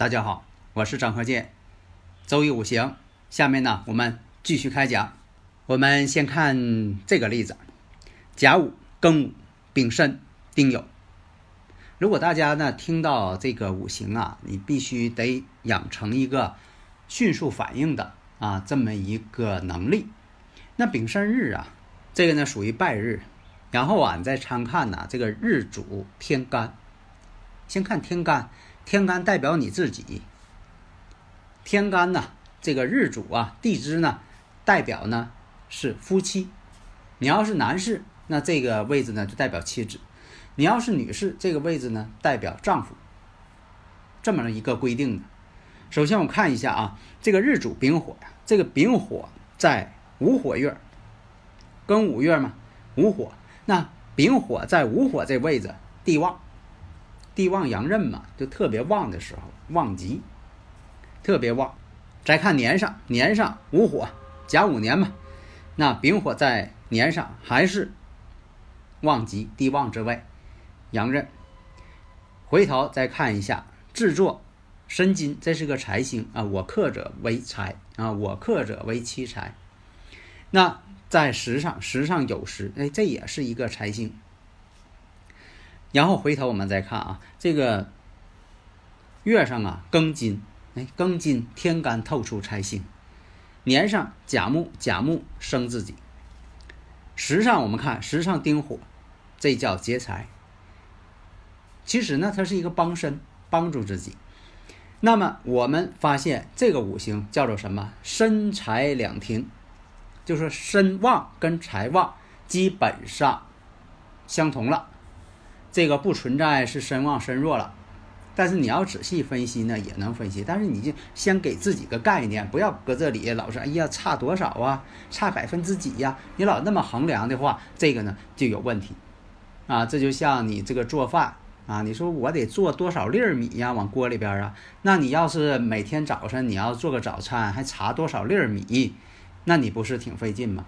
大家好，我是张和建，周易五行。下面呢，我们继续开讲。我们先看这个例子：甲午、庚午、丙申、丁酉。如果大家呢听到这个五行啊，你必须得养成一个迅速反应的啊这么一个能力。那丙申日啊，这个呢属于败日。然后啊，你再参看呢，这个日主天干。先看天干。天干代表你自己，天干呢，这个日主啊，地支呢，代表呢是夫妻。你要是男士，那这个位置呢就代表妻子；你要是女士，这个位置呢代表丈夫。这么一个规定的。首先我看一下啊，这个日主丙火呀，这个丙火在午火月，庚午月嘛，午火。那丙火在午火这位置，地旺。地旺阳刃嘛，就特别旺的时候，旺极，特别旺。再看年上，年上午火，甲午年嘛，那丙火在年上还是旺极，地旺之位，阳刃。回头再看一下，制作申金，这是个财星啊，我克者为财啊，我克者为妻财。那在时上，时上有时，哎，这也是一个财星。然后回头我们再看啊，这个月上啊庚金，哎，庚金天干透出财星，年上甲木，甲木生自己。时上我们看时上丁火，这叫劫财。其实呢，它是一个帮身，帮助自己。那么我们发现这个五行叫做什么？身财两停，就是身旺跟财旺基本上相同了。这个不存在是身旺身弱了，但是你要仔细分析呢，也能分析。但是你就先给自己个概念，不要搁这里老是哎呀差多少啊，差百分之几呀？你老那么衡量的话，这个呢就有问题啊。这就像你这个做饭啊，你说我得做多少粒米呀，往锅里边啊？那你要是每天早晨你要做个早餐，还查多少粒米，那你不是挺费劲吗？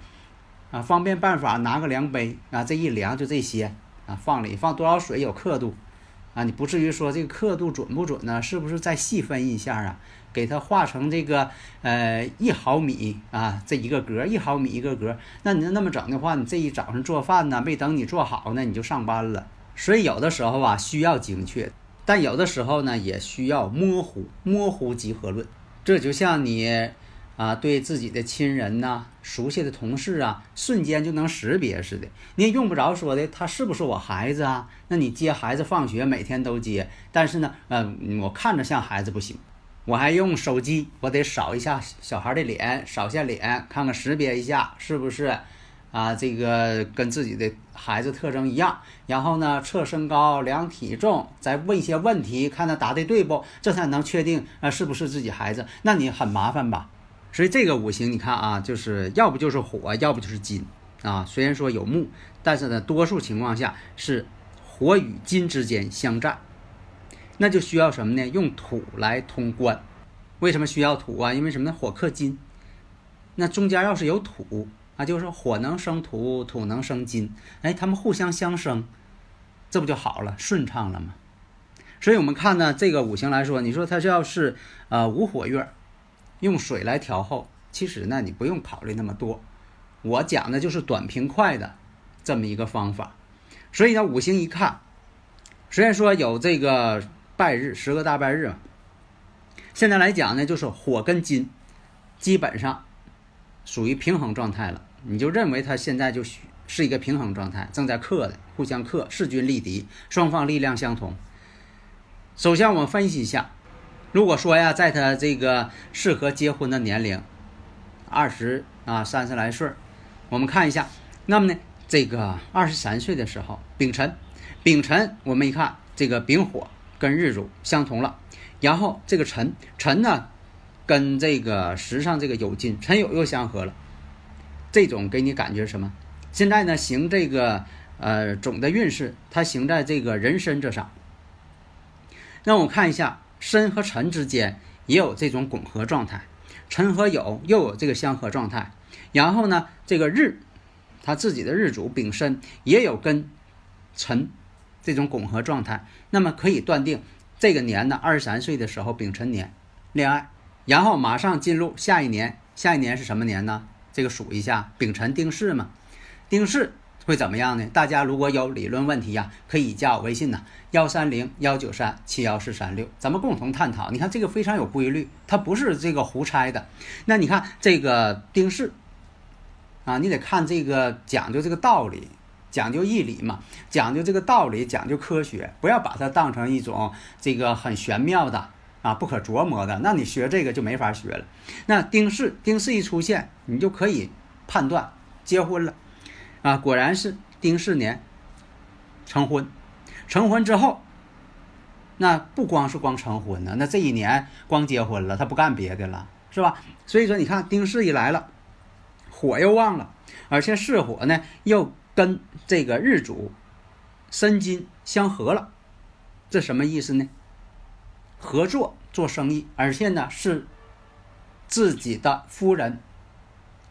啊，方便办法，拿个量杯啊，这一量就这些。啊，放里放多少水有刻度，啊，你不至于说这个刻度准不准呢？是不是再细分一下啊？给它画成这个呃一毫米啊，这一个格一毫米一个格。那你那么整的话，你这一早上做饭呢，没等你做好呢，你就上班了。所以有的时候啊需要精确，但有的时候呢也需要模糊，模糊集合论。这就像你。啊，对自己的亲人呐、熟悉的同事啊，瞬间就能识别似的。你也用不着说的，他是不是我孩子啊？那你接孩子放学，每天都接，但是呢，嗯，我看着像孩子不行，我还用手机，我得扫一下小孩的脸，扫下脸，看看识别一下是不是啊，这个跟自己的孩子特征一样。然后呢，测身高、量体重，再问一些问题，看他答的对不，这才能确定啊是不是自己孩子。那你很麻烦吧？所以这个五行你看啊，就是要不就是火，要不就是金啊。虽然说有木，但是呢，多数情况下是火与金之间相战，那就需要什么呢？用土来通关。为什么需要土啊？因为什么呢？火克金，那中间要是有土啊，就是火能生土，土能生金，哎，他们互相相生，这不就好了，顺畅了吗？所以我们看呢，这个五行来说，你说它要是呃无火月。用水来调后，其实呢，你不用考虑那么多。我讲的就是短平快的这么一个方法。所以呢，五行一看，虽然说有这个败日，十个大败日，现在来讲呢，就是火跟金基本上属于平衡状态了。你就认为它现在就是一个平衡状态，正在克的，互相克，势均力敌，双方力量相同。首先，我们分析一下。如果说呀，在他这个适合结婚的年龄，二十啊三十来岁，我们看一下，那么呢，这个二十三岁的时候，丙辰，丙辰我们一看这个丙火跟日主相同了，然后这个辰辰呢，跟这个时上这个酉金辰酉又相合了，这种给你感觉什么？现在呢行这个呃总的运势，它行在这个人身这上。那我看一下申和辰之间也有这种拱合状态，辰和酉又有这个相合状态，然后呢这个日，他自己的日主丙申也有跟辰这种拱合状态，那么可以断定这个年呢二十三岁的时候丙辰年恋爱，然后马上进入下一年，下一年是什么年呢？这个数一下，丙辰丁巳嘛，丁巳。会怎么样呢？大家如果有理论问题呀，可以加我微信呐，幺三零幺九三七幺四三六，咱们共同探讨。你看这个非常有规律，它不是这个胡猜的。那你看这个丁巳啊，你得看这个讲究这个道理，讲究义理嘛，讲究这个道理，讲究科学，不要把它当成一种这个很玄妙的啊不可琢磨的。那你学这个就没法学了。那丁巳，丁巳一出现，你就可以判断结婚了。啊，果然是丁巳年成婚，成婚之后，那不光是光成婚呢，那这一年光结婚了，他不干别的了，是吧？所以说，你看丁巳一来了，火又旺了，而且巳火呢又跟这个日主申金相合了，这什么意思呢？合作做生意，而且呢是自己的夫人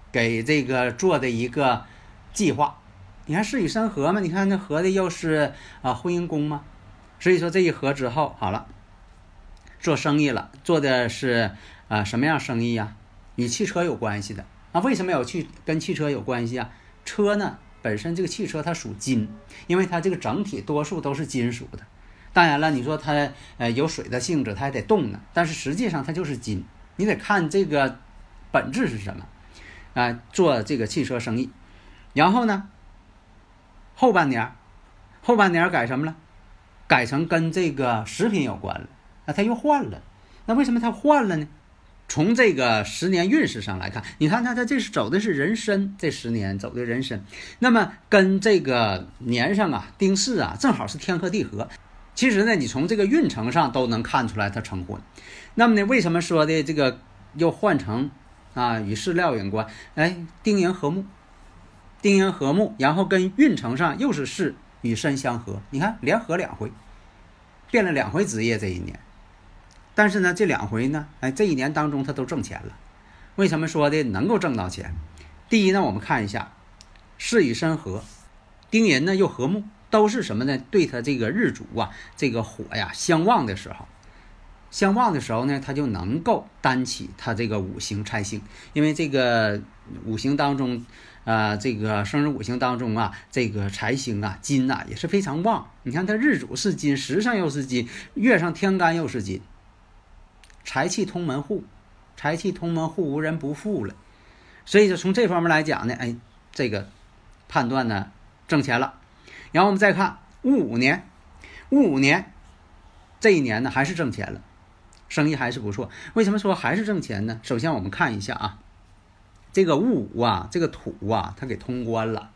给这个做的一个。计划，你看事与申合嘛？你看那合的又是啊婚姻宫嘛，所以说这一合之后好了，做生意了，做的是啊什么样生意呀？与汽车有关系的啊？为什么有去跟汽车有关系啊？车呢本身这个汽车它属金，因为它这个整体多数都是金属的。当然了，你说它呃有水的性质，它还得动呢，但是实际上它就是金。你得看这个本质是什么啊？做这个汽车生意。然后呢，后半年，后半年改什么了？改成跟这个食品有关了。那他又换了。那为什么他换了呢？从这个十年运势上来看，你看他他这是走的是人参，这十年走的人参。那么跟这个年上啊，丁巳啊，正好是天合地合。其实呢，你从这个运程上都能看出来他成婚。那么呢，为什么说的这个又换成啊与饲料有关？哎，丁寅合木。丁寅和睦，然后跟运程上又是巳与申相合，你看连合两回，变了两回职业这一年。但是呢，这两回呢，哎，这一年当中他都挣钱了。为什么说的能够挣到钱？第一呢，我们看一下巳与申合，丁寅呢又和睦，都是什么呢？对他这个日主啊，这个火呀相旺的时候，相旺的时候呢，他就能够担起他这个五行财星，因为这个五行当中。啊，这个生日五行当中啊，这个财星啊，金呐也是非常旺。你看它日主是金，时上又是金，月上天干又是金，财气通门户，财气通门户，无人不富了。所以说从这方面来讲呢，哎，这个判断呢挣钱了。然后我们再看戊午年，戊午年这一年呢还是挣钱了，生意还是不错。为什么说还是挣钱呢？首先我们看一下啊。这个戊午啊，这个土啊，它给通关了，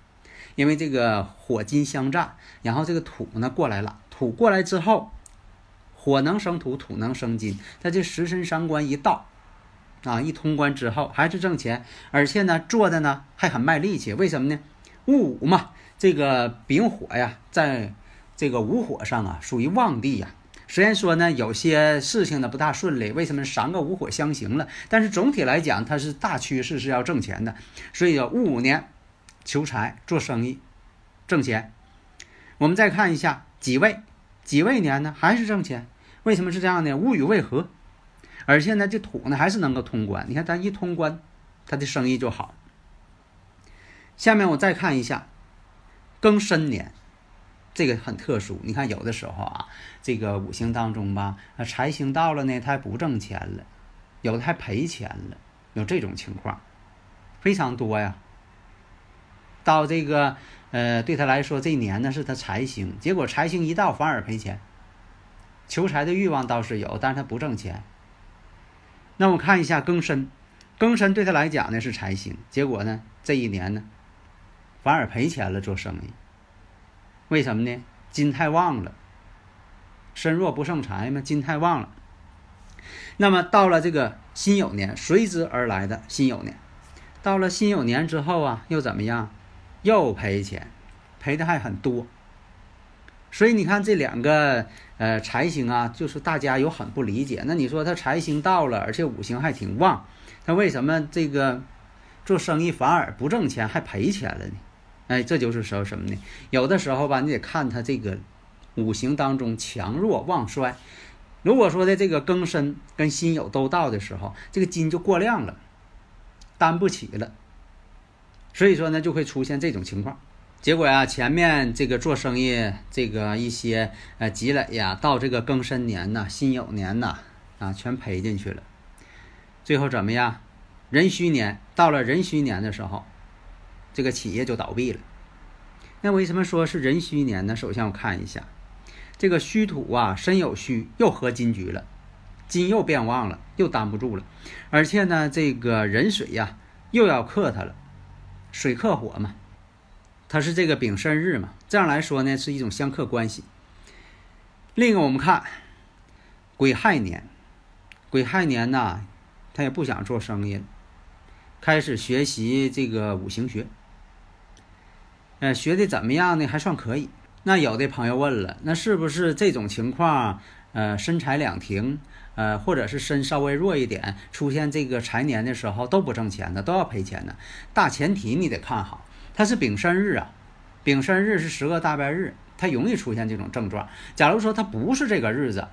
因为这个火金相战，然后这个土呢过来了，土过来之后，火能生土，土能生金，它这十神三关一到，啊，一通关之后还是挣钱，而且呢做的呢还很卖力气，为什么呢？戊午嘛，这个丙火呀，在这个午火上啊，属于旺地呀。虽然说呢，有些事情呢不大顺利，为什么三个午火相刑了？但是总体来讲，它是大趋势是要挣钱的。所以戊午年求财做生意挣钱。我们再看一下己未，己未年呢还是挣钱。为什么是这样呢？戊与未合，而且呢这土呢还是能够通关。你看咱一通关，他的生意就好。下面我再看一下庚申年。这个很特殊，你看有的时候啊，这个五行当中吧，啊财星到了呢，他不挣钱了，有的还赔钱了，有这种情况，非常多呀。到这个呃，对他来说这一年呢是他财星，结果财星一到反而赔钱，求财的欲望倒是有，但是他不挣钱。那我看一下庚申，庚申对他来讲呢是财星，结果呢这一年呢反而赔钱了做生意。为什么呢？金太旺了，身弱不胜财嘛，金太旺了。那么到了这个辛酉年，随之而来的辛酉年，到了辛酉年之后啊，又怎么样？又赔钱，赔的还很多。所以你看这两个呃财星啊，就是大家有很不理解。那你说他财星到了，而且五行还挺旺，他为什么这个做生意反而不挣钱还赔钱了呢？哎，这就是说什么呢？有的时候吧，你得看他这个五行当中强弱旺衰。如果说的这个庚申跟辛酉都到的时候，这个金就过量了，担不起了，所以说呢就会出现这种情况。结果呀，前面这个做生意这个一些呃积累呀，到这个庚申年呐、辛酉年呐啊，全赔进去了。最后怎么样？壬戌年到了壬戌年的时候，这个企业就倒闭了。那为什么说是壬戌年呢？首先我看一下，这个戌土啊，申酉戌又合金局了，金又变旺了，又担不住了。而且呢，这个壬水呀又要克它了，水克火嘛。它是这个丙申日嘛，这样来说呢是一种相克关系。另一个我们看癸亥年，癸亥年呢，他也不想做生意了，开始学习这个五行学。呃，学的怎么样呢？还算可以。那有的朋友问了，那是不是这种情况？呃，身财两停，呃，或者是身稍微弱一点，出现这个财年的时候都不挣钱的，都要赔钱的。大前提你得看好。它是丙申日啊，丙申日是十个大败日，它容易出现这种症状。假如说它不是这个日子，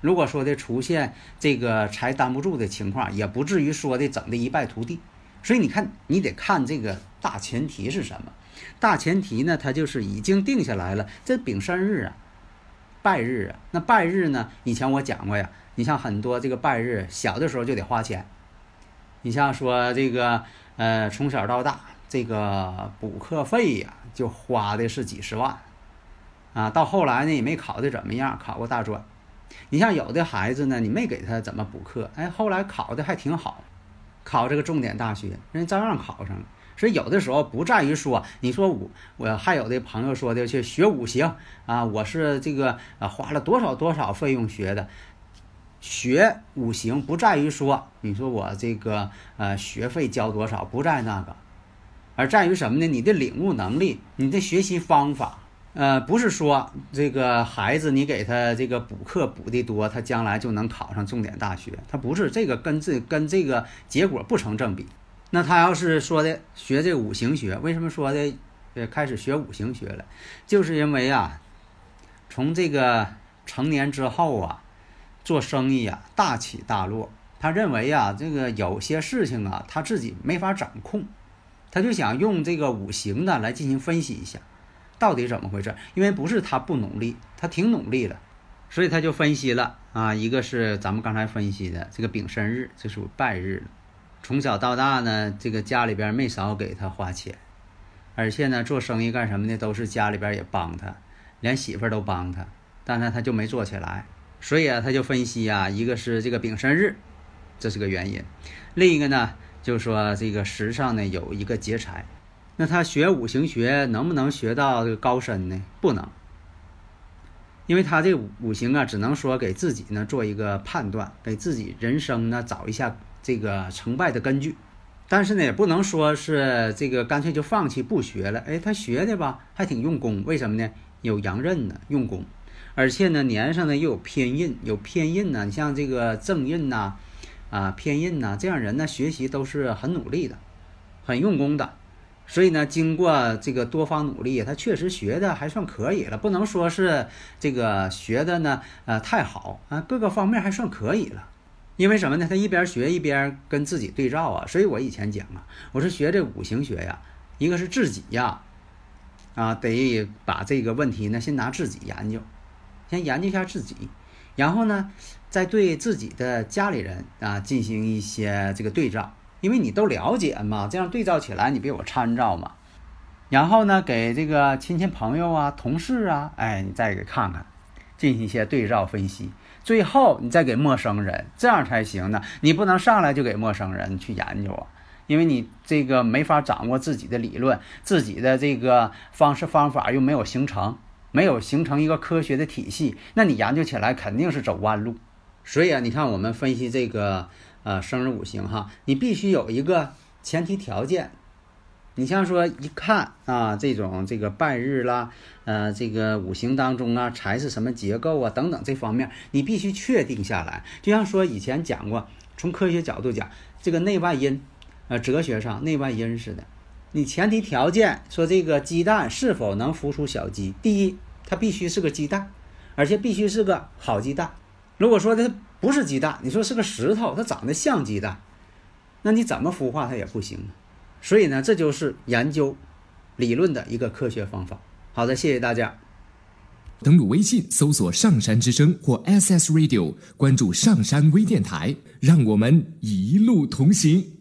如果说的出现这个财担不住的情况，也不至于说的整的一败涂地。所以你看，你得看这个大前提是什么？大前提呢，它就是已经定下来了，这丙申日啊，拜日啊。那拜日呢，以前我讲过呀，你像很多这个拜日，小的时候就得花钱。你像说这个，呃，从小到大。这个补课费呀，就花的是几十万，啊，到后来呢也没考的怎么样，考过大专。你像有的孩子呢，你没给他怎么补课，哎，后来考的还挺好，考这个重点大学，人照样考上了。所以有的时候不在于说，你说我我还有的朋友说的去学五行啊，我是这个啊花了多少多少费用学的，学五行不在于说，你说我这个呃学费交多少，不在那个。而在于什么呢？你的领悟能力，你的学习方法，呃，不是说这个孩子你给他这个补课补的多，他将来就能考上重点大学，他不是这个跟这跟这个结果不成正比。那他要是说的学这五行学，为什么说的呃开始学五行学了？就是因为啊，从这个成年之后啊，做生意啊大起大落，他认为啊这个有些事情啊他自己没法掌控。他就想用这个五行呢来进行分析一下，到底怎么回事？因为不是他不努力，他挺努力的，所以他就分析了啊。一个是咱们刚才分析的这个丙申日，这属败日。从小到大呢，这个家里边没少给他花钱，而且呢，做生意干什么呢？都是家里边也帮他，连媳妇儿都帮他，但是他就没做起来。所以啊，他就分析啊，一个是这个丙申日，这是个原因，另一个呢。就是说这个时上呢有一个劫财，那他学五行学能不能学到这个高深呢？不能，因为他这五行啊，只能说给自己呢做一个判断，给自己人生呢找一下这个成败的根据。但是呢，也不能说是这个干脆就放弃不学了。哎，他学的吧还挺用功，为什么呢？有阳刃呢，用功，而且呢年上呢又有偏印，有偏印呢，你像这个正印呐。啊，偏印呐，这样人呢，学习都是很努力的，很用功的，所以呢，经过这个多方努力，他确实学的还算可以了，不能说是这个学的呢，呃，太好啊，各个方面还算可以了。因为什么呢？他一边学一边跟自己对照啊。所以我以前讲啊，我说学这五行学呀，一个是自己呀，啊，得把这个问题呢，先拿自己研究，先研究一下自己。然后呢，再对自己的家里人啊进行一些这个对照，因为你都了解嘛，这样对照起来你别有参照嘛。然后呢，给这个亲戚朋友啊、同事啊，哎，你再给看看，进行一些对照分析。最后你再给陌生人，这样才行呢。你不能上来就给陌生人去研究啊，因为你这个没法掌握自己的理论，自己的这个方式方法又没有形成，没有形成一个科学的体系，那你研究起来肯定是走弯路。所以啊，你看我们分析这个呃生日五行哈，你必须有一个前提条件。你像说一看啊，这种这个拜日啦，呃，这个五行当中啊，财是什么结构啊，等等这方面，你必须确定下来。就像说以前讲过，从科学角度讲，这个内外因，呃，哲学上内外因似的。你前提条件说这个鸡蛋是否能孵出小鸡，第一，它必须是个鸡蛋，而且必须是个好鸡蛋。如果说它不是鸡蛋，你说是个石头，它长得像鸡蛋，那你怎么孵化它也不行。所以呢，这就是研究理论的一个科学方法。好的，谢谢大家。登录微信搜索“上山之声”或 SS Radio，关注上山微电台，让我们一路同行。